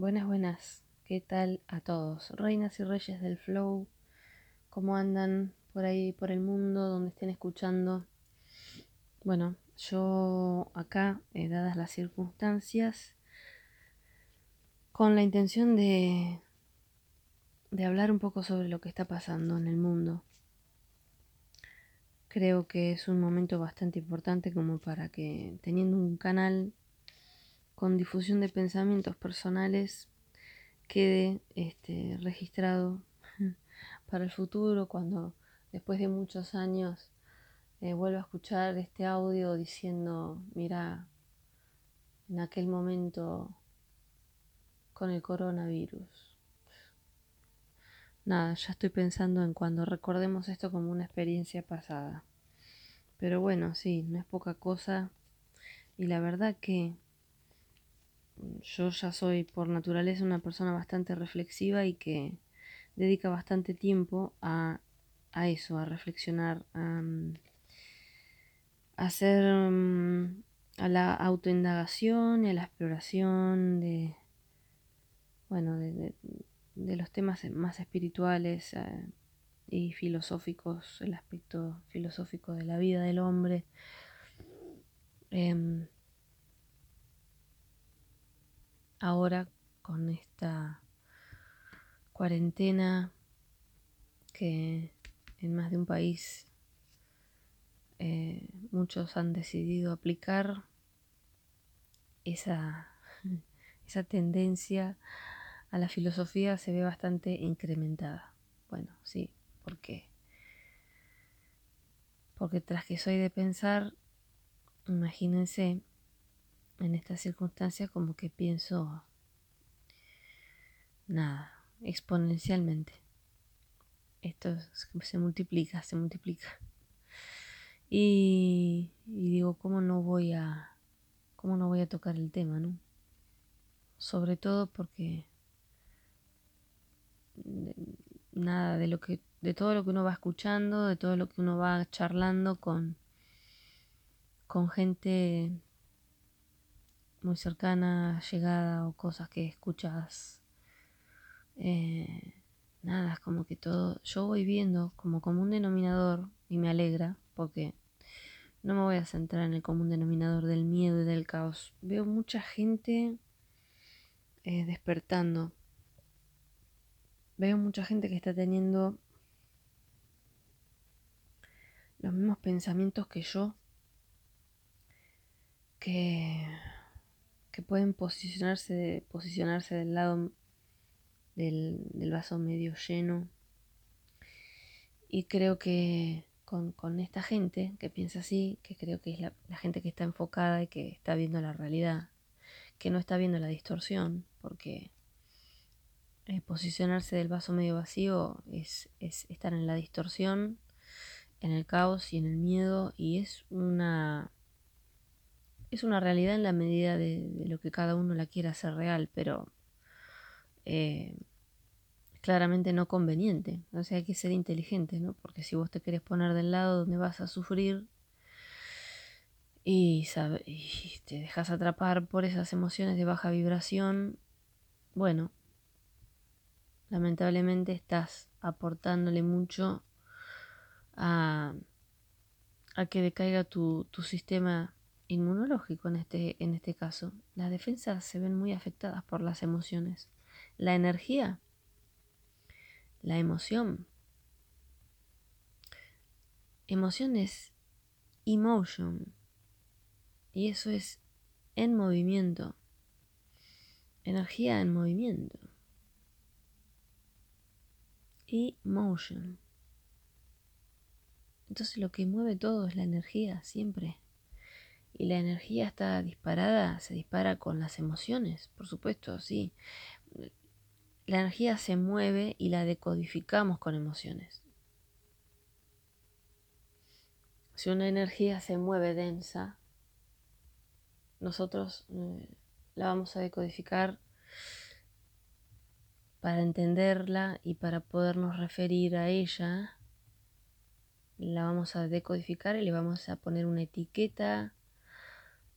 Buenas, buenas. ¿Qué tal a todos? Reinas y reyes del flow, ¿cómo andan por ahí, por el mundo, donde estén escuchando? Bueno, yo acá, eh, dadas las circunstancias, con la intención de, de hablar un poco sobre lo que está pasando en el mundo. Creo que es un momento bastante importante como para que teniendo un canal con difusión de pensamientos personales quede este, registrado para el futuro cuando después de muchos años eh, vuelva a escuchar este audio diciendo, mira, en aquel momento con el coronavirus. Nada, ya estoy pensando en cuando recordemos esto como una experiencia pasada. Pero bueno, sí, no es poca cosa. Y la verdad que yo ya soy por naturaleza una persona bastante reflexiva y que dedica bastante tiempo a, eso, a reflexionar, a, hacer mm, a la autoindagación y a la exploración de bueno de, los temas más espirituales eh, y filosóficos, el aspecto filosófico de la vida del hombre. Em, ahora con esta cuarentena que en más de un país eh, muchos han decidido aplicar esa, esa tendencia a la filosofía se ve bastante incrementada. Bueno, sí, ¿por qué? Porque tras que soy de pensar, imagínense en estas circunstancias como que pienso nada, exponencialmente. Esto se multiplica, se multiplica. Y, digo, ¿cómo no voy a cómo no voy a tocar el tema, no? Sobre todo porque nada de lo que de todo lo que uno va escuchando, de todo lo que uno va charlando con con gente muy cercana, llegada o cosas que escuchas. Eh, nada, es como que todo, yo voy viendo como común denominador y me alegra porque no me voy a centrar en el común denominador del miedo y del caos. Veo mucha gente eh, despertando. Veo mucha gente que está teniendo los mismos pensamientos que yo, que que pueden posicionarse, posicionarse del lado del, vaso medio lleno. Y creo que con, esta gente que piensa así, que creo que es la, gente que está enfocada y que está viendo la realidad, que no está viendo la distorsión, porque eh, posicionarse del vaso medio vacío es, es estar en la distorsión, en el caos y en el miedo, y es una es una realidad en la medida de, lo que cada uno la quiera hacer real, pero eh, claramente no conveniente. O sea, hay que ser inteligente, ¿no? Porque si vos te querés poner del lado donde vas a sufrir y, y te dejas atrapar por esas emociones de baja vibración, bueno, lamentablemente estás aportándole mucho a, a que decaiga tu, tu sistema inmunológico en este, en este caso. Las defensas se ven muy afectadas por las emociones. La energía, la emoción. Emoción es emotion. Y eso es en movimiento. Energía en movimiento. Emotion. Entonces lo que mueve todo es la energía, siempre y la energía está disparada, se dispara con las emociones, por supuesto, sí. La energía se mueve y la decodificamos con emociones. Si una energía se mueve densa, nosotros eh, la vamos a decodificar para entenderla y para podernos referir a ella. La vamos a decodificar y le vamos a poner una etiqueta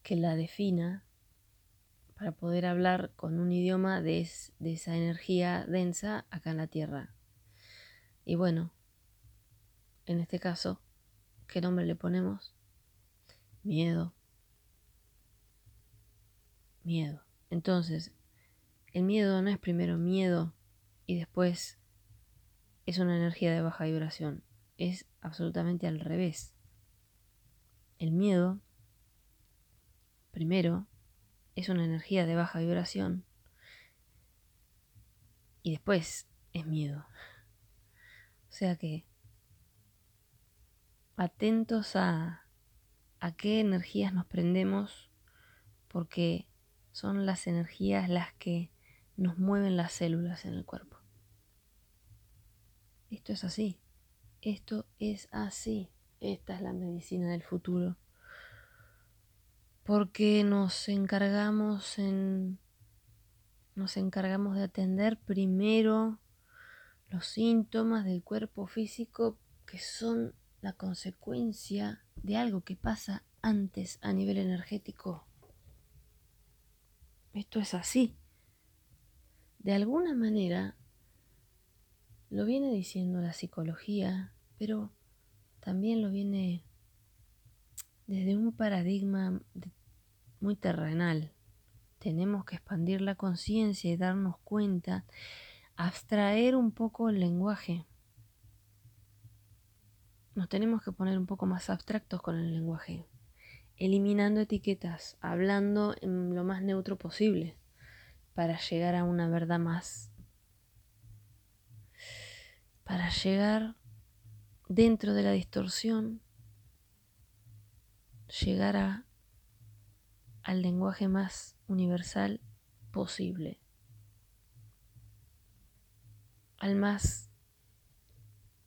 que la defina para poder hablar con un idioma de, esa energía densa acá en la Tierra. Y bueno, en este caso, ¿qué nombre le ponemos? Miedo. Miedo. Entonces, el miedo no es primero miedo y después es una energía de baja vibración. Es absolutamente al revés. El miedo, primero, es una energía de baja vibración y después es miedo. O sea que atentos a, qué energías nos prendemos porque son las energías las que nos mueven las células en el cuerpo. Esto es así. Esto es así. Esta es la medicina del futuro. Porque nos encargamos en nos encargamos de atender primero los síntomas del cuerpo físico que son la consecuencia de algo que pasa antes a nivel energético. Esto es así. De alguna manera, lo viene diciendo la psicología, pero también lo viene desde un paradigma muy terrenal. Tenemos que expandir la conciencia y darnos cuenta, abstraer un poco el lenguaje. Nos tenemos que poner un poco más abstractos con el lenguaje, eliminando etiquetas, hablando en lo más neutro posible para llegar a una verdad más para llegar dentro de la distorsión, llegar a, al lenguaje más universal posible, al más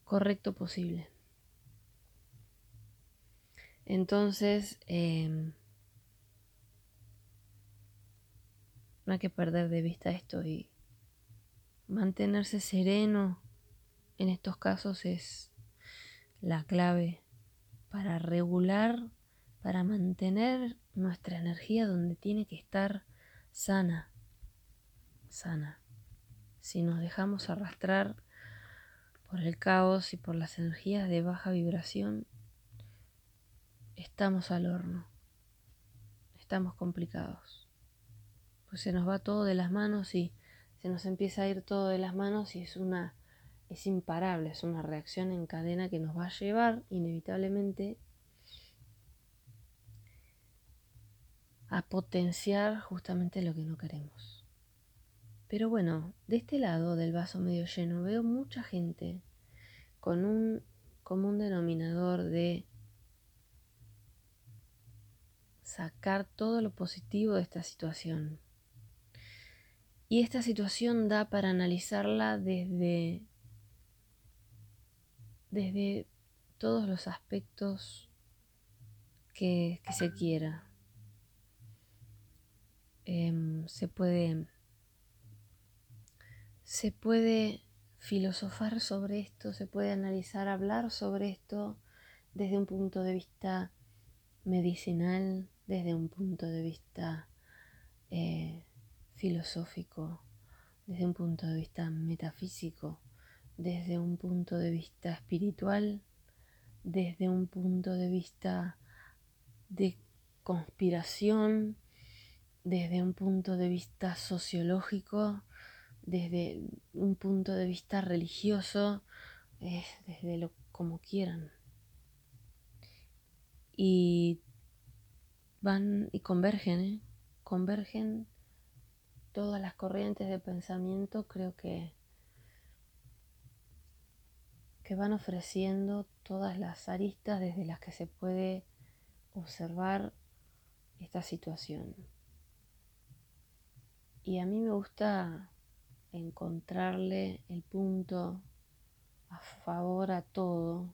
correcto posible. Entonces, em, no hay que perder de vista esto y mantenerse sereno en estos casos es la clave para regular, para mantener nuestra energía donde tiene que estar sana, sana. Si nos dejamos arrastrar por el caos y por las energías de baja vibración, estamos al horno, estamos complicados. Pues se nos va todo de las manos y se nos empieza a ir todo de las manos y es una es imparable, es una reacción en cadena que nos va a llevar inevitablemente a potenciar justamente lo que no queremos. Pero bueno, de este lado del vaso medio lleno veo mucha gente con un común denominador de sacar todo lo positivo de esta situación. Y esta situación da para analizarla desde desde todos los aspectos que, se quiera. Em, se puede se puede filosofar sobre esto, se puede analizar, hablar sobre esto desde un punto de vista medicinal, desde un punto de vista eh, filosófico, desde un punto de vista metafísico desde un punto de vista espiritual, desde un punto de vista de conspiración, desde un punto de vista sociológico, desde un punto de vista religioso, desde lo como quieran. Y van y convergen, ¿eh? convergen todas las corrientes de pensamiento, creo que que van ofreciendo todas las aristas desde las que se puede observar esta situación. Y a mí me gusta encontrarle el punto a favor a todo.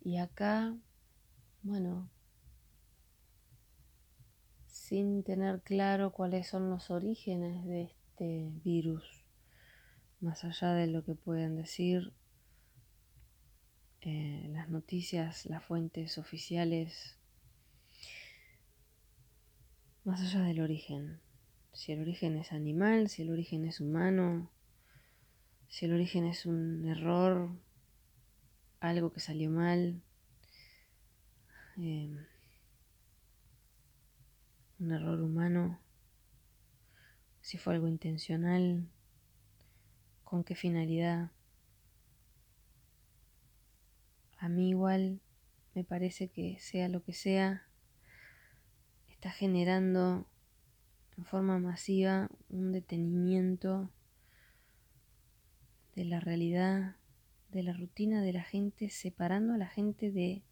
Y acá, bueno, sin tener claro cuáles son los orígenes de este virus, más allá de lo que pueden decir eh, las noticias, las fuentes oficiales, más allá del origen. Si el origen es animal, si el origen es humano, si el origen es un error, algo que salió mal, eh, un error humano, si fue algo intencional, con qué finalidad. A mí igual me parece que sea lo que sea, está generando en forma masiva un detenimiento de la realidad, de la rutina de la gente, separando a la gente de...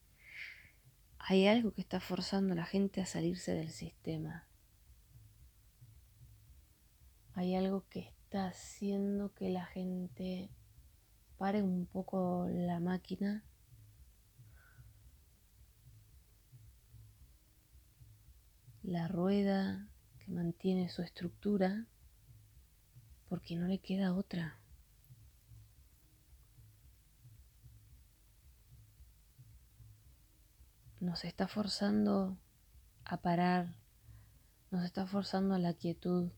Hay algo que está forzando a la gente a salirse del sistema. Hay algo que está haciendo que la gente pare un poco la máquina la rueda que mantiene su estructura porque no le queda otra. Nos está forzando a parar, nos está forzando a la quietud,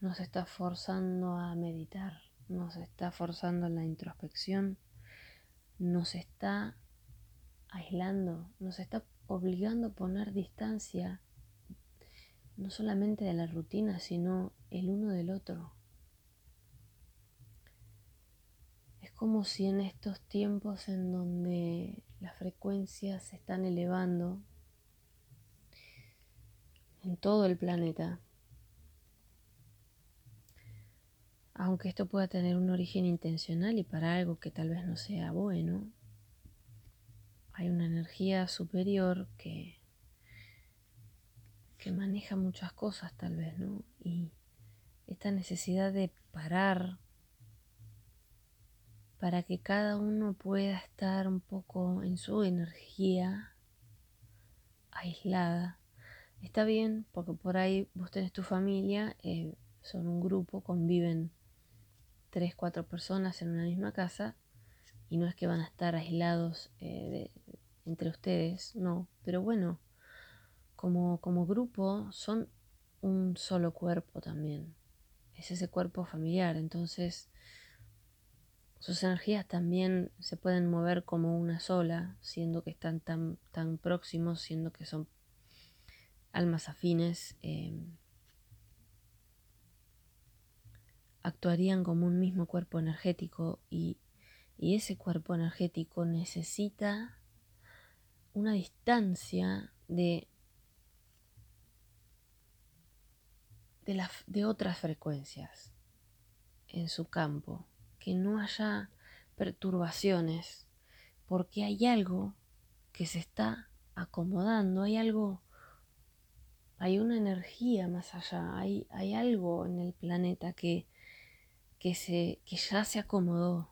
nos está forzando a meditar, nos está forzando a la introspección, nos está aislando, nos está obligando a poner distancia no solamente de la rutina, sino el uno del otro. Es como si en estos tiempos en donde las frecuencias se están elevando en todo el planeta, aunque esto pueda tener un origen intencional y para algo que tal vez no sea bueno, hay una energía superior que, que maneja muchas cosas tal vez, ¿no? Y esta necesidad de parar para que cada uno pueda estar un poco en su energía aislada. Está bien porque por ahí vos tenés tu familia, eh, son un grupo, conviven tres, cuatro personas en una misma casa y no es que van a estar aislados eh, entre ustedes, no, pero bueno, como, como grupo son un solo cuerpo también, es ese cuerpo familiar, entonces sus energías también se pueden mover como una sola, siendo que están tan, tan próximos, siendo que son almas afines. Eh, actuarían como un mismo cuerpo energético y y ese cuerpo energético necesita una distancia de, de, de otras frecuencias en su campo, que no haya perturbaciones, porque hay algo que se está acomodando, hay algo, hay una energía más allá, hay, hay algo en el planeta que, que, se, que ya se acomodó,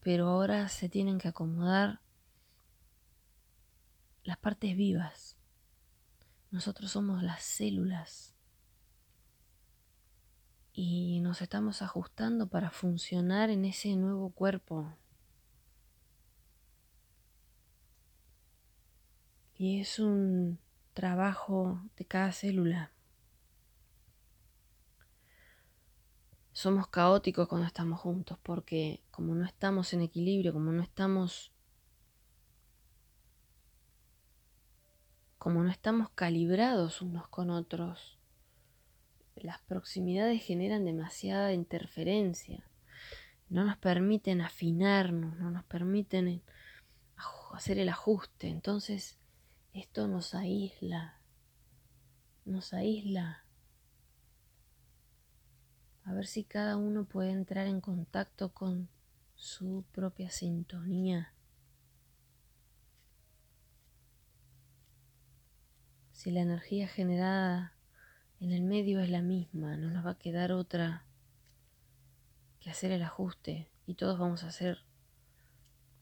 pero ahora se tienen que acomodar las partes vivas. Nosotros somos las células y nos estamos ajustando para funcionar en ese nuevo cuerpo. Y es un trabajo de cada célula. somos caóticos cuando estamos juntos, porque como no estamos en equilibrio, como no estamos como no estamos calibrados unos con otros, las proximidades generan demasiada interferencia, no nos permiten afinarnos, no nos permiten hacer el ajuste, entonces esto nos aísla, nos aísla. A ver si cada uno puede entrar en contacto con su propia sintonía. Si la energía generada en el medio es la misma, no nos va a quedar otra que hacer el ajuste y todos vamos a hacer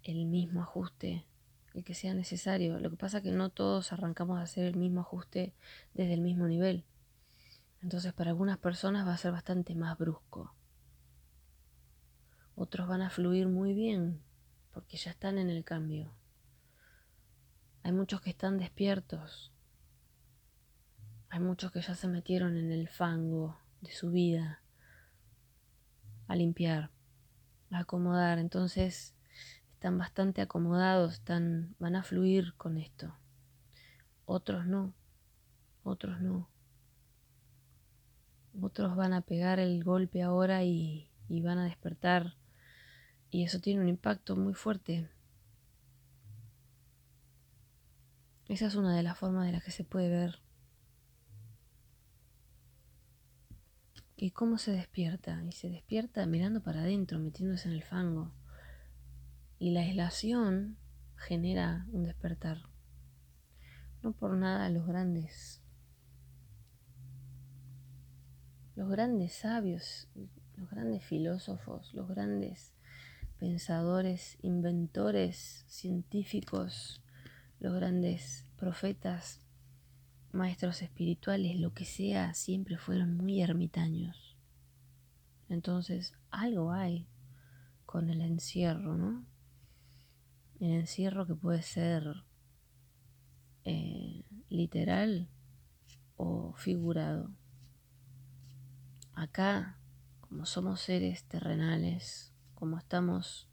el mismo ajuste, el que sea necesario. Lo que pasa es que no todos arrancamos a hacer el mismo ajuste desde el mismo nivel. Entonces para algunas personas va a ser bastante más brusco. Otros van a fluir muy bien porque ya están en el cambio. Hay muchos que están despiertos Hay muchos que ya se metieron en el fango de su vida a limpiar, a acomodar. Entonces están bastante acomodados, están, van a fluir con esto. Otros no, otros no. Otros van a pegar el golpe ahora y, y van a despertar. Y eso tiene un impacto muy fuerte. Esa es una de las formas de las que se puede ver. ¿Y cómo se despierta? Y se despierta mirando para adentro, metiéndose en el fango. Y la aislación genera un despertar. No por nada los grandes, los grandes sabios, los grandes filósofos, los grandes pensadores, inventores, científicos, los grandes profetas, maestros espirituales, lo que sea, siempre fueron muy ermitaños. Entonces, algo hay con el encierro, ¿no? El encierro que puede ser eh, literal o figurado. Acá, como somos seres terrenales, como estamos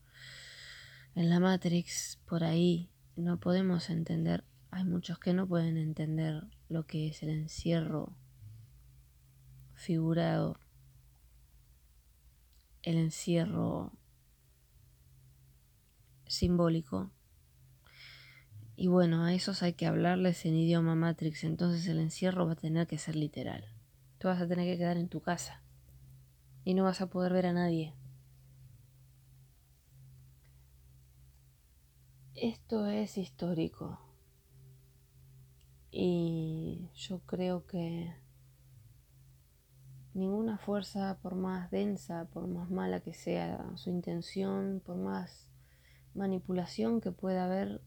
en la Matrix, por ahí, no podemos entender, hay muchos que no pueden entender lo que es el encierro figurado, el encierro simbólico. Y bueno, a esos hay que hablarles en idioma Matrix, entonces el encierro va a tener que ser literal. Tú vas a tener que quedar en tu casa y no vas a poder ver a nadie. Esto es histórico. Y yo creo que ninguna fuerza, por más densa, por más mala que sea su intención, por más manipulación que pueda haber,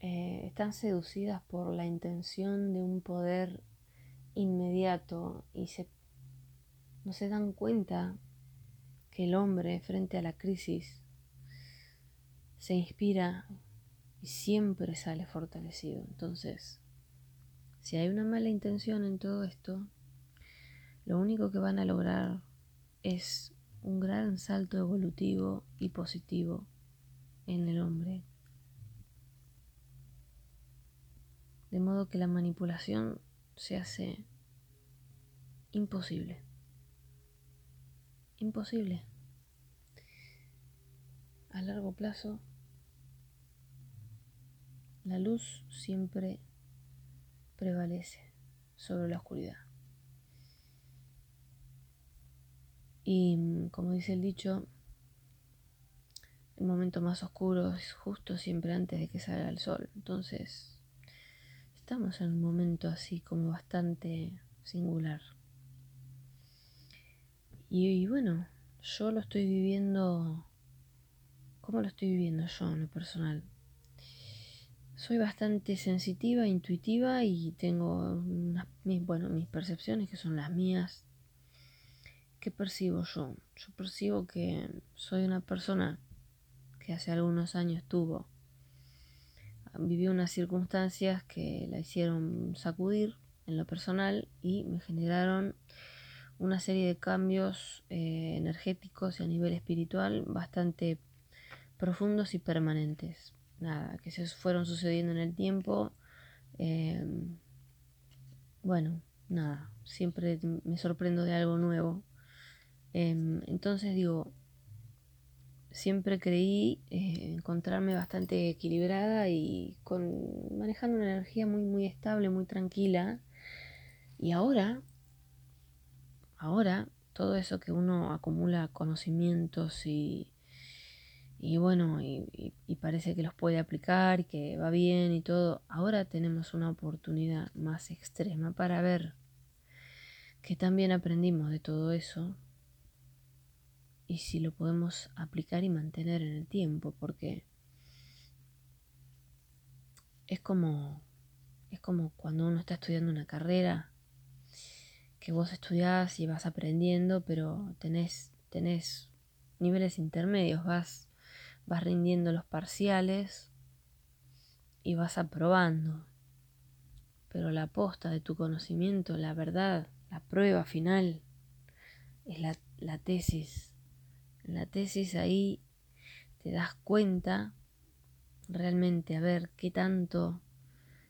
eh, están seducidas por la intención de un poder inmediato y se, no se dan cuenta que el hombre frente a la crisis se inspira y siempre sale fortalecido. Entonces, si hay una mala intención en todo esto, lo único que van a lograr es un gran salto evolutivo y positivo en el hombre. De modo que la manipulación se hace imposible. Imposible. A largo plazo la luz siempre prevalece sobre la oscuridad. Y mm, como dice el dicho, el momento más oscuro es justo siempre antes de que salga el sol. Entonces, estamos en un momento así como bastante singular. Y, y bueno, yo lo estoy viviendo, ¿cómo lo estoy viviendo yo en lo personal? Soy bastante sensitiva, intuitiva y tengo mis, bueno, mis percepciones que son las mías. ¿Qué percibo yo? Yo percibo que soy una persona que hace algunos años tuvo, vivió unas circunstancias que la hicieron sacudir en lo personal y me generaron una serie de cambios eh, energéticos y a nivel espiritual bastante profundos y permanentes nada, que se fueron sucediendo en el tiempo. Em, bueno, nada, siempre me sorprendo de algo nuevo. Em, entonces digo, siempre creí eh, encontrarme bastante equilibrada y con manejando una energía muy muy estable, muy tranquila. Y ahora, ahora todo eso que uno acumula conocimientos y, y bueno, y, parece que los puede aplicar que va bien y todo. Ahora tenemos una oportunidad más extrema para ver que también aprendimos de todo eso y si lo podemos aplicar y mantener en el tiempo, porque es como es como cuando uno está estudiando una carrera que vos estudiás y vas aprendiendo, pero tenés tenés niveles intermedios, vas vas rindiendo los parciales y vas aprobando. pero la aposta de tu conocimiento, la verdad, la prueba final, es la, la tesis. la tesis ahí te das cuenta realmente a ver qué tanto,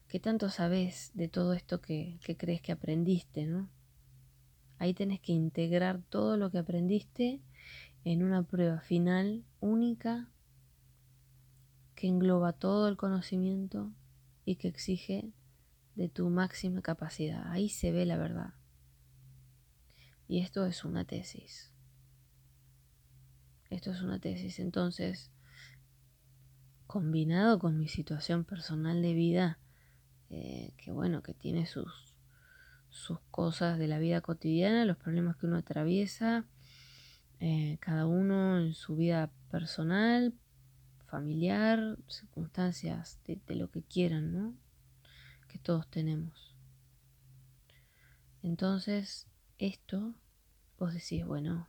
qué tanto sabes de todo esto que, que crees que aprendiste, ¿no? Ahí tenés que integrar todo lo que aprendiste en una prueba final única que engloba todo el conocimiento y que exige de tu máxima capacidad. Ahí se ve la verdad. Y esto es una tesis. Esto es una tesis. Entonces, combinado con mi situación personal de vida, eh, que bueno, que tiene sus, sus cosas de la vida cotidiana, los problemas que uno atraviesa, eh, cada uno en su vida personal, familiar, circunstancias de, lo que quieran, ¿no? Que todos tenemos. Entonces, esto, vos decís, bueno,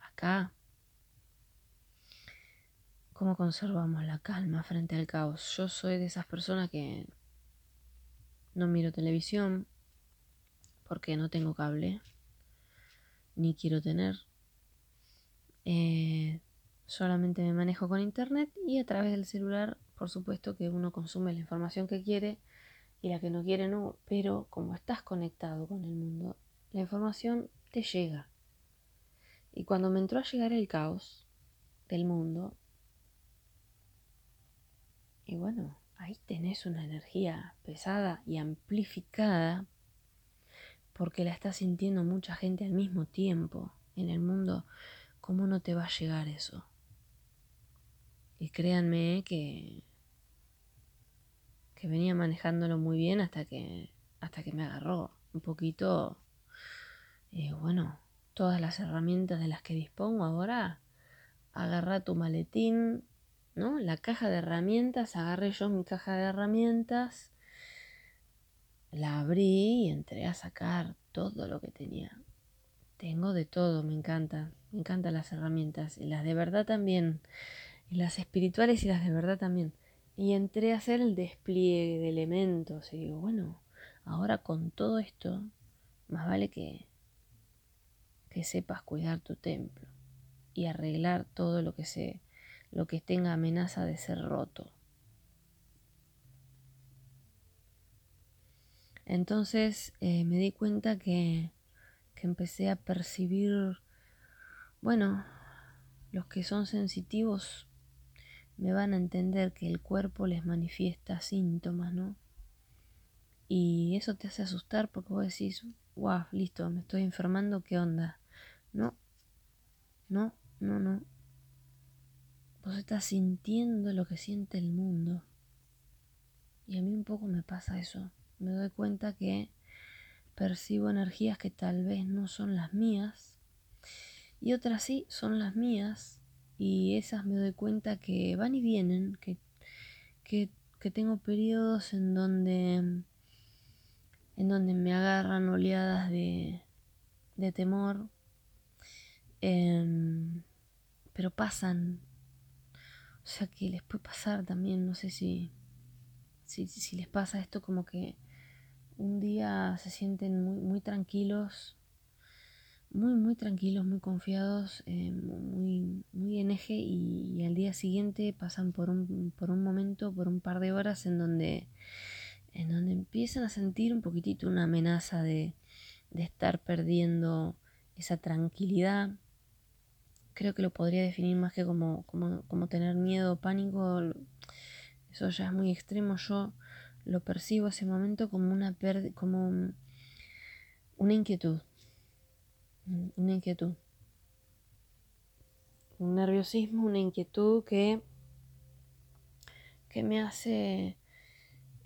acá, ¿cómo conservamos la calma frente al caos? Yo soy de esas personas que no miro televisión porque no tengo cable, ni quiero tener. Eh, solamente me manejo con internet y a través del celular, por supuesto que uno consume la información que quiere y la que no quiere no, pero como estás conectado con el mundo, la información te llega. Y cuando me entró a llegar el caos del mundo, y bueno, ahí tenés una energía pesada y amplificada porque la está sintiendo mucha gente al mismo tiempo en el mundo. ¿Cómo no te va a llegar eso? Y créanme que que venía manejándolo muy bien hasta que hasta que me agarró un poquito eh, bueno todas las herramientas de las que dispongo ahora. Agarra tu maletín no la caja de herramientas agarré yo mi caja de herramientas la abrí y entré a sacar todo lo que tenía. Tengo de todo me encanta me encantan las herramientas y las de verdad también y las espirituales y las de verdad también y entré a hacer el despliegue de elementos. Y digo, bueno, ahora con todo esto, más vale que, que sepas cuidar tu templo y arreglar todo lo que se, lo que tenga amenaza de ser roto. Entonces eh, me di cuenta que, que empecé a percibir, bueno, los que son sensitivos me van a entender que el cuerpo les manifiesta síntomas, ¿no? Y eso te hace asustar porque vos decís, wow, listo, me estoy enfermando, ¿qué onda? No, no, no, no. Vos estás sintiendo lo que siente el mundo. Y a mí un poco me pasa eso. Me doy cuenta que percibo energías que tal vez no son las mías. Y otras sí son las mías, y esas me doy cuenta que van y vienen, que, que, tengo periodos en donde, en donde me agarran oleadas de, de temor, em, pero pasan. O sea que les puede pasar también, no sé si, si, si les pasa esto como que un día se sienten muy, muy tranquilos muy, muy tranquilos, muy confiados, eh, muy, muy en eje y, al día siguiente pasan por un, por un momento, por un par de horas en donde, en donde empiezan a sentir un poquitito una amenaza de, de estar perdiendo esa tranquilidad. Creo que lo podría definir más que como, como, como tener miedo pánico. Eso ya es muy extremo. Yo lo percibo ese momento como una como una inquietud una inquietud. Un nerviosismo, una inquietud que, que me hace,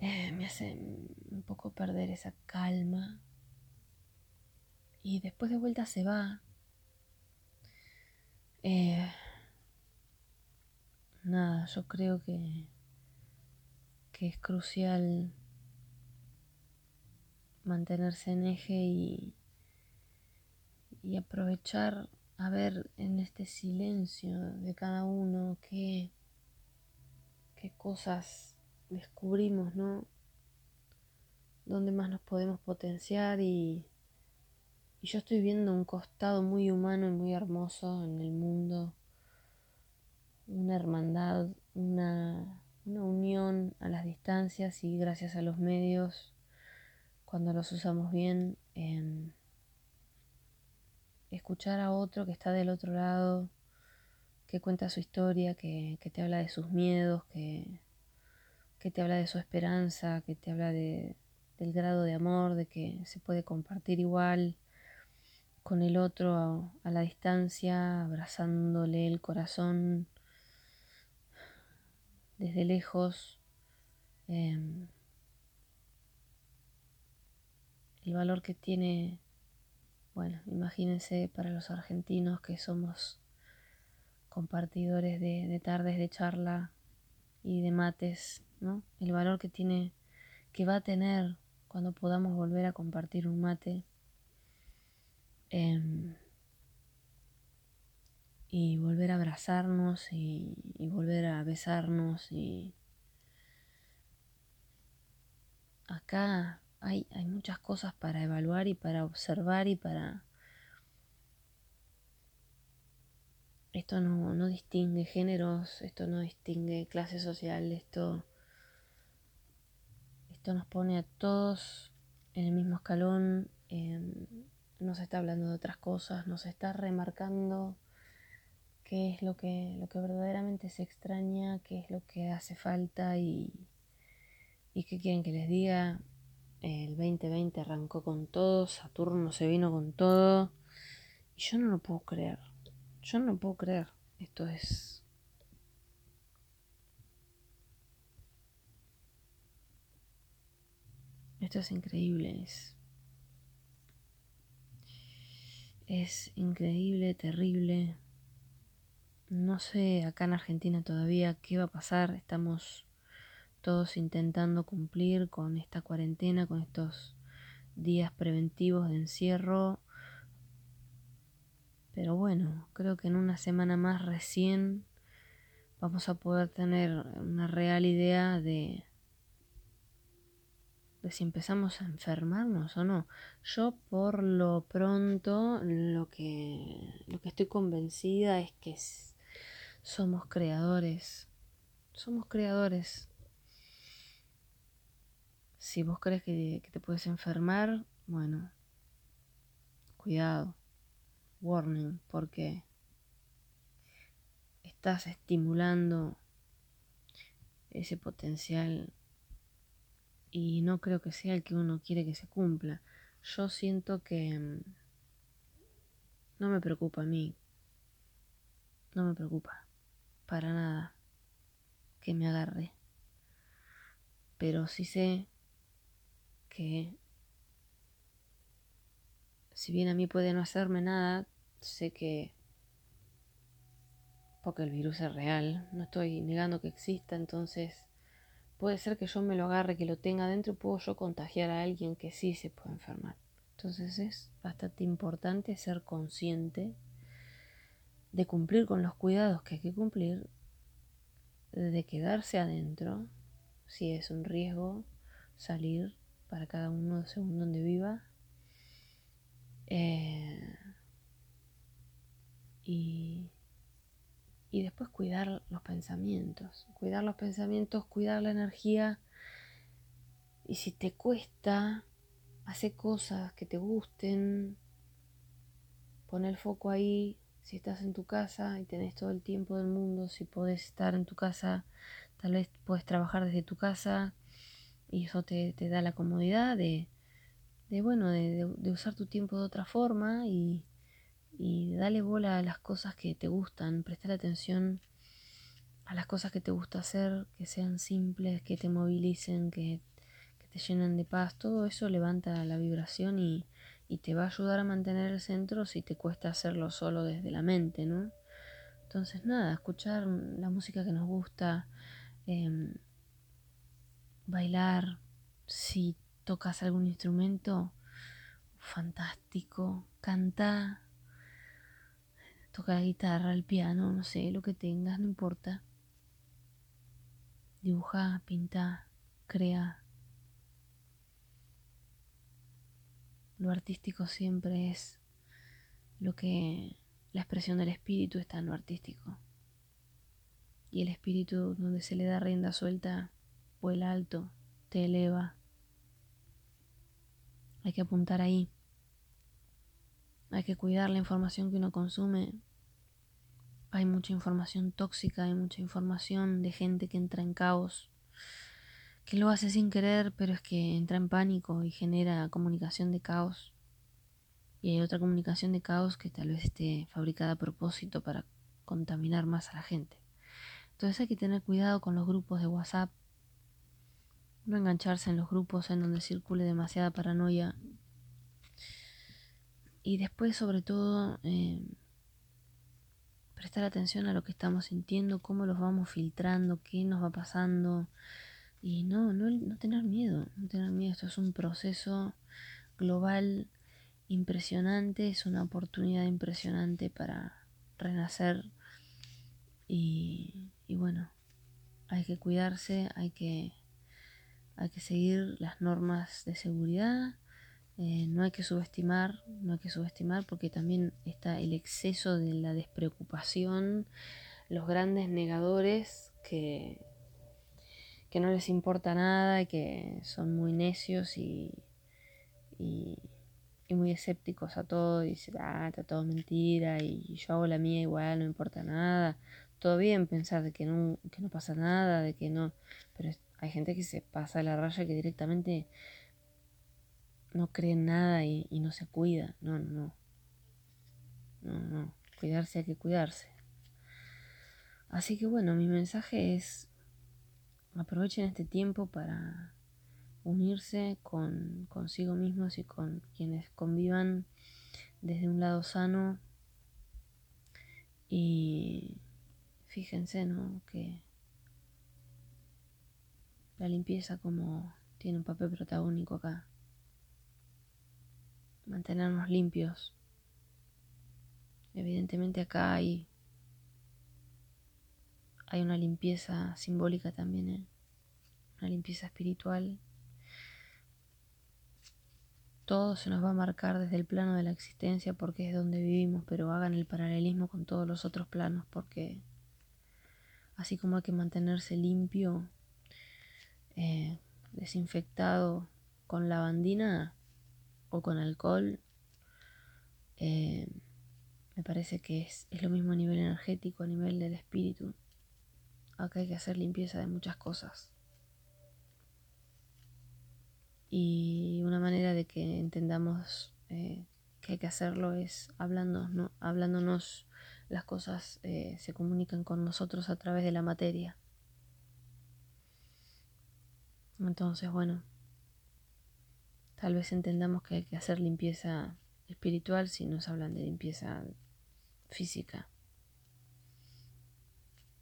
eh, me hace un poco perder esa calma. Y después de vuelta se va. Eh, nada, yo creo que, que es crucial mantenerse en eje y, y aprovechar a ver en este silencio de cada uno qué, qué cosas descubrimos, ¿no? dónde más nos podemos potenciar y, y yo estoy viendo un costado muy humano y muy hermoso en el mundo, una hermandad, una, una unión a las distancias y gracias a los medios, cuando los usamos bien, en escuchar a otro que está del otro lado, que cuenta su historia, que, que te habla de sus miedos, que, que te habla de su esperanza, que te habla de, del grado de amor, de que se puede compartir igual con el otro a, la distancia, abrazándole el corazón desde lejos. Em, el valor que tiene, bueno, imagínense para los argentinos que somos compartidores de, de tardes de charla y de mates el valor que tiene, que va a tener cuando podamos volver a compartir un mate. Em, y volver a abrazarnos y, volver a besarnos y acá hay, hay muchas cosas para evaluar y para observar y para esto no, no distingue géneros, esto no distingue clase social, esto esto nos pone a todos en el mismo escalón, nos está hablando de otras cosas, nos está remarcando qué es lo que, lo que verdaderamente se extraña, qué es lo que hace falta y, y qué quieren que les diga. El 2020 arrancó con todo, Saturno se vino con todo y yo no lo puedo creer. Yo no lo puedo creer. Esto es Esto es increíble, es, increíble, terrible. No sé acá en Argentina todavía qué va a pasar. Estamos todos intentando cumplir con esta cuarentena, con estos días preventivos de encierro. Pero bueno, creo que en una semana más recién vamos a poder tener una real idea de si empezamos a enfermarnos o no. Yo por lo pronto lo que, lo que estoy convencida es que somos creadores. Somos creadores. Si vos crees que, te puedes enfermar, bueno, cuidado, warning, porque estás estimulando ese potencial y no creo que sea el que uno quiere que se cumpla. Yo siento que mm, no me preocupa a mí, no me preocupa para nada que me agarre, pero sí sé que si bien a mí puede no hacerme nada, sé que porque el virus es real, no estoy negando que exista, entonces puede ser que yo me lo agarre, que lo tenga dentro puedo yo contagiar a alguien que sí se puede enfermar. Entonces es bastante importante ser consciente de cumplir con los cuidados que hay que cumplir, de quedarse adentro, si es un riesgo salir para cada uno según donde viva. Eh, y y después cuidar los pensamientos, cuidar los pensamientos, cuidar la energía. Y si te cuesta, hacer cosas que te gusten, pon el foco ahí, si estás en tu casa y tenés todo el tiempo del mundo, si podés estar en tu casa, tal vez puedes trabajar desde tu casa y eso te, da la comodidad de, de bueno, de, de usar tu tiempo de otra forma y, y dale bola a las cosas que te gustan, prestar atención a las cosas que te gusta hacer, que sean simples, que te movilicen, que, te llenen de paz, todo eso levanta la vibración y, te va a ayudar a mantener el centro si te cuesta hacerlo solo desde la mente, ¿no? Entonces nada, escuchar la música que nos gusta, em, bailar, si tocas algún instrumento, fantástico, canta, toca la guitarra, el piano, no sé, lo que tengas, no importa. Dibuja, pinta, crea. lo artístico siempre es lo que la expresión del espíritu está en lo artístico. Y el espíritu donde se le da rienda suelta, vuela alto, te eleva. Hay que apuntar ahí. Hay que cuidar la información que uno consume. Hay mucha información tóxica, hay mucha información de gente que entra en caos, que lo hace sin querer, pero es que entra en pánico y genera comunicación de caos. Y hay otra comunicación de caos que tal vez esté fabricada a propósito para contaminar más a la gente. Entonces hay que tener cuidado con los grupos de WhatsApp, no engancharse en los grupos en donde circule demasiada paranoia. Y después, sobre todo, eh, prestar atención a lo que estamos sintiendo, cómo los vamos filtrando, qué nos va pasando, y no, no, no tener miedo, no tener miedo. Esto es un proceso global impresionante, es una oportunidad impresionante para renacer. Y, y bueno, hay que cuidarse, hay que, hay que seguir las normas de seguridad. Eh, no hay que subestimar, no hay que subestimar porque también está el exceso de la despreocupación, los grandes negadores que que no les importa nada y que son muy necios y, y, muy escépticos a todo y dicen, ah, está todo mentira y yo hago la mía igual, no importa nada. Todo bien pensar de que no, que no pasa nada, de que no... Pero hay gente que se pasa la raya que directamente no cree en nada y, no se cuida. No, no, no. No, no. Cuidarse hay que cuidarse. Así que bueno, mi mensaje es aprovechen este tiempo para unirse con consigo mismos y con quienes convivan desde un lado sano y fíjense ¿no? que la limpieza como tiene un papel protagónico acá mantenernos limpios evidentemente acá hay hay una limpieza simbólica también, ¿eh? una limpieza espiritual. Todo se nos va a marcar desde el plano de la existencia porque es donde vivimos, pero hagan el paralelismo con todos los otros planos porque así como hay que mantenerse limpio, eh, desinfectado con lavandina o con alcohol, eh, me parece que es, es lo mismo a nivel energético, a nivel del espíritu. Acá hay que hacer limpieza de muchas cosas. Y una manera de que entendamos eh, que hay que hacerlo es hablándonos, ¿no? hablándonos las cosas se comunican con nosotros a través de la materia. Entonces, bueno, tal vez entendamos que hay que hacer limpieza espiritual si nos hablan de limpieza física.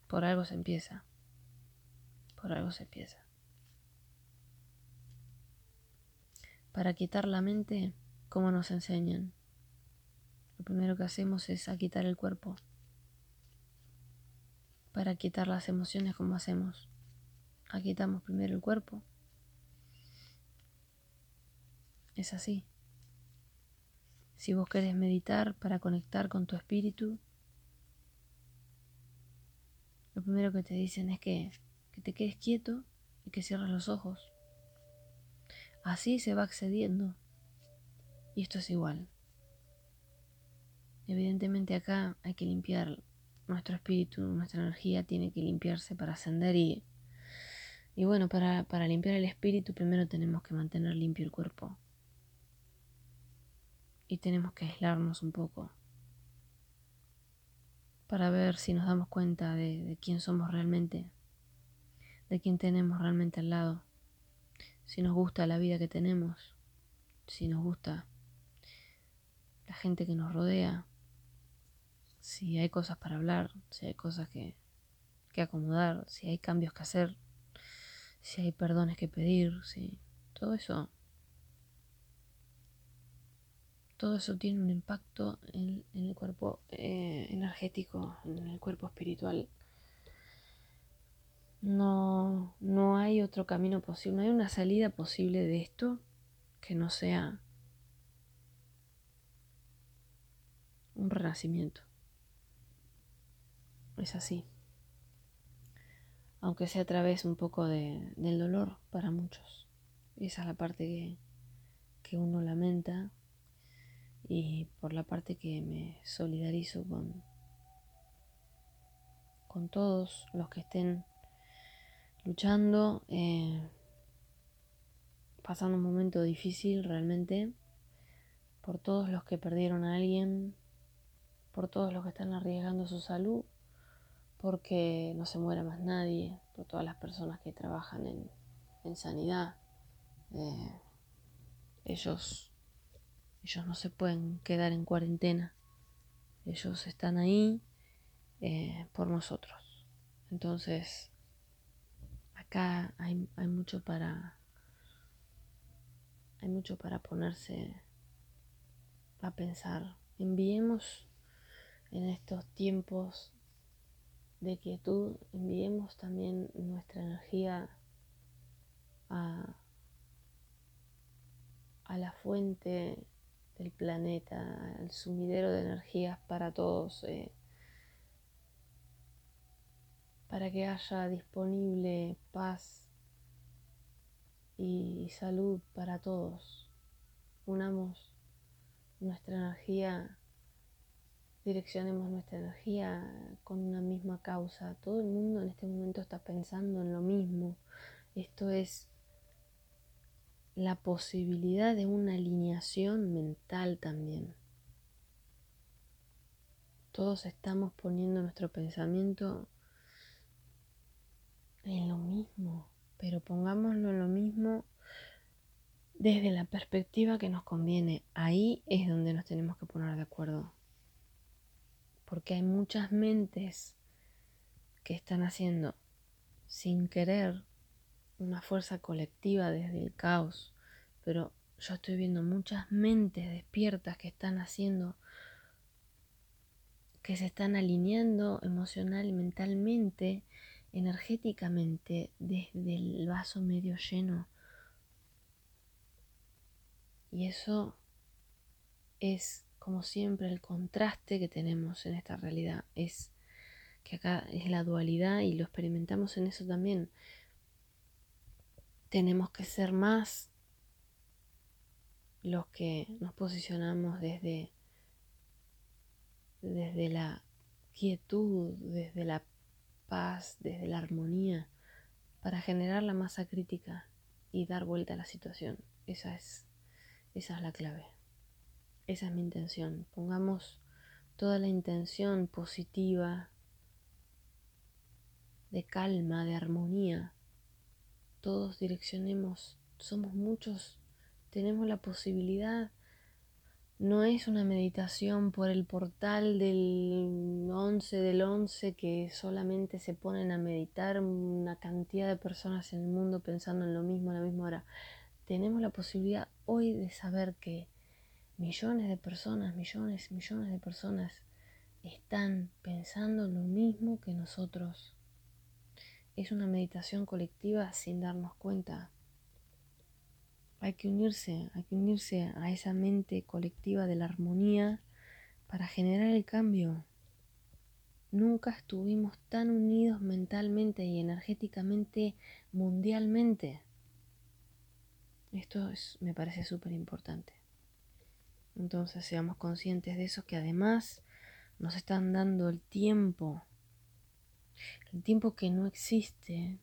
Por algo se empieza. Por algo se empieza. Para quitar la mente, como nos enseñan? Lo primero que hacemos es a quitar el cuerpo. Para quitar las emociones, como hacemos? Quitamos primero el cuerpo. Es así. Si vos querés meditar para conectar con tu espíritu, lo primero que te dicen es que, te quedes quieto y que cierres los ojos. Así se va accediendo. Y esto es igual. Evidentemente acá hay que limpiar nuestro espíritu, nuestra energía tiene que limpiarse para ascender y, y bueno, para, para limpiar el espíritu primero tenemos que mantener limpio el cuerpo. Y tenemos que aislarnos un poco para ver si nos damos cuenta de, quién somos realmente, de quién tenemos realmente al lado, si nos gusta la vida que tenemos, si nos gusta la gente que nos rodea, si hay cosas para hablar, si hay cosas que, que acomodar, si hay cambios que hacer, si hay perdones que pedir, si todo eso todo eso tiene un impacto en, el cuerpo eh, energético, en el cuerpo espiritual. No, no hay otro camino posible, no hay una salida posible de esto que no sea un renacimiento. Es así. Aunque sea a través un poco de, del dolor para muchos. Esa es la parte que, que uno lamenta y por la parte que me solidarizo con, con todos los que estén luchando, eh, pasando un momento difícil realmente, por todos los que perdieron a alguien, por todos los que están arriesgando su salud, porque no se muera más nadie, por todas las personas que trabajan en, en sanidad. Eh, ellos, ellos no se pueden quedar en cuarentena. Ellos están ahí eh, por nosotros. Entonces, acá hay, hay mucho para hay mucho para ponerse a pensar. Enviemos en estos tiempos de quietud, enviemos también nuestra energía a, a la fuente del planeta, al sumidero de energías para todos. Eh, para que haya disponible paz y salud para todos. Unamos nuestra energía, direccionemos nuestra energía con una misma causa. Todo el mundo en este momento está pensando en lo mismo. Esto es la posibilidad de una alineación mental también. Todos estamos poniendo nuestro pensamiento en lo mismo, pero pongámoslo en lo mismo desde la perspectiva que nos conviene. Ahí es donde nos tenemos que poner de acuerdo. Porque hay muchas mentes que están haciendo sin querer una fuerza colectiva desde el caos, pero yo estoy viendo muchas mentes despiertas que están haciendo, que se están alineando emocional mentalmente energéticamente desde el vaso medio lleno. Y eso es, como siempre, el contraste que tenemos en esta realidad. Es que acá es la dualidad y lo experimentamos en eso también. Tenemos que ser más los que nos posicionamos desde, desde la quietud, desde la paz, desde la armonía, para generar la masa crítica y dar vuelta a la situación. Esa es, esa es la clave. Esa es mi intención. Pongamos toda la intención positiva, de calma, de armonía. Todos direccionemos, somos muchos, tenemos la posibilidad no es una meditación por el portal del 11 del 11 que solamente se ponen a meditar una cantidad de personas en el mundo pensando en lo mismo a la misma hora. Tenemos la posibilidad hoy de saber que millones de personas, millones, millones de personas están pensando lo mismo que nosotros. Es una meditación colectiva sin darnos cuenta. Hay que unirse, hay que unirse a esa mente colectiva de la armonía para generar el cambio. Nunca estuvimos tan unidos mentalmente y energéticamente mundialmente. Esto es, me parece súper importante. Entonces seamos conscientes de eso que además nos están dando el tiempo, el tiempo que no existe,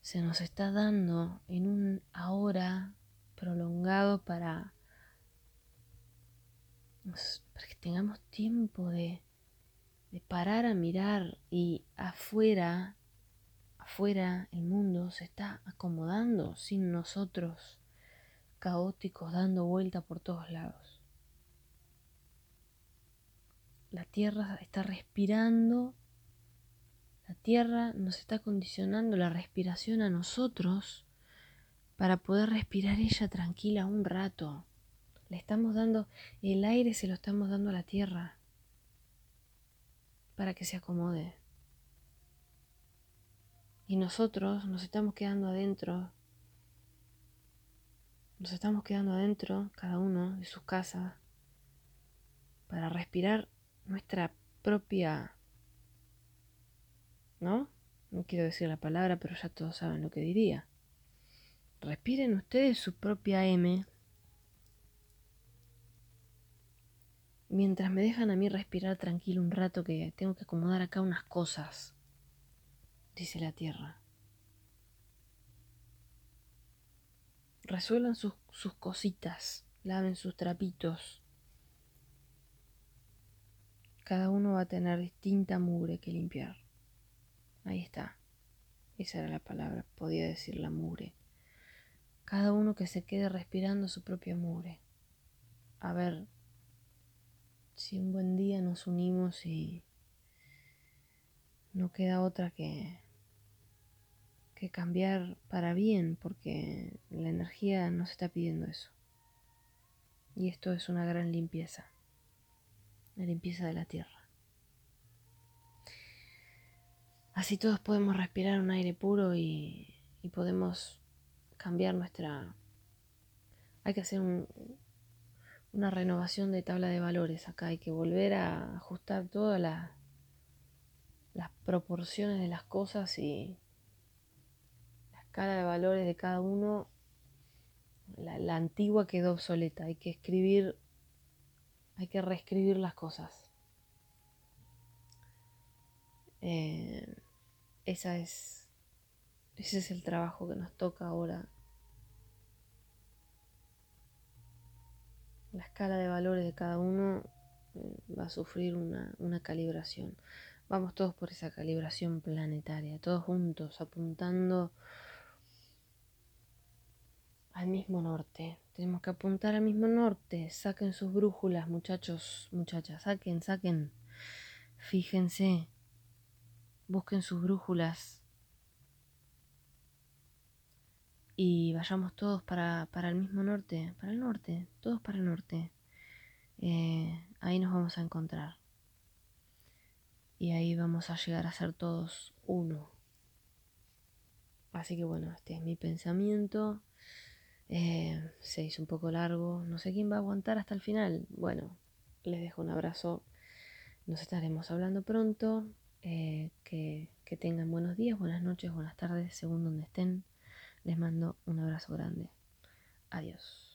se nos está dando en un ahora prolongado para, que tengamos tiempo de, de parar a mirar y afuera, afuera el mundo se está acomodando sin nosotros, caóticos, dando vuelta por todos lados. La tierra está respirando tierra nos está condicionando la respiración a nosotros para poder respirar ella tranquila un rato. Le estamos dando, el aire se lo estamos dando a la tierra para que se acomode. Y nosotros nos estamos quedando adentro, nos estamos quedando adentro, cada uno de sus casas, para respirar nuestra propia... ¿No? No quiero decir la palabra, pero ya todos saben lo que diría. Respiren ustedes su propia M mientras me dejan a mí respirar tranquilo un rato que tengo que acomodar acá unas cosas, dice la tierra. Resuelvan sus, sus cositas, laven sus trapitos. Cada uno va a tener distinta mugre que limpiar. Ahí está. Esa era la palabra, podía decir la mugre. Cada uno que se quede respirando su propia mugre. A ver si un buen día nos unimos y no queda otra que, que cambiar para bien, porque la energía nos está pidiendo eso. Y esto es una gran limpieza, la limpieza de la tierra. Así todos podemos respirar un aire puro y, podemos cambiar nuestra... Hay que hacer un, una renovación de tabla de valores acá. Hay que volver a ajustar todas las, las proporciones de las cosas y la escala de valores de cada uno. La, antigua quedó obsoleta. Hay que escribir, hay que reescribir las cosas. Eh, esa es, ese es el trabajo que nos toca ahora la escala de valores de cada uno eh, va a sufrir una, una, calibración. Vamos todos por esa calibración planetaria, todos juntos, apuntando al mismo norte. Tenemos que apuntar al mismo norte. Saquen sus brújulas, muchachos, muchachas. Saquen, saquen. Fíjense. Busquen sus brújulas y vayamos todos para, el mismo norte, para el norte, todos para el norte. Eh, ahí nos vamos a encontrar. Y ahí vamos a llegar a ser todos uno. Así que bueno, este es mi pensamiento. Eh, se hizo un poco largo. No sé quién va a aguantar hasta el final. Bueno, les dejo un abrazo. Nos estaremos hablando pronto. Eh, que, que tengan buenos días, buenas noches, buenas tardes, según donde estén. Les mando un abrazo grande. Adiós.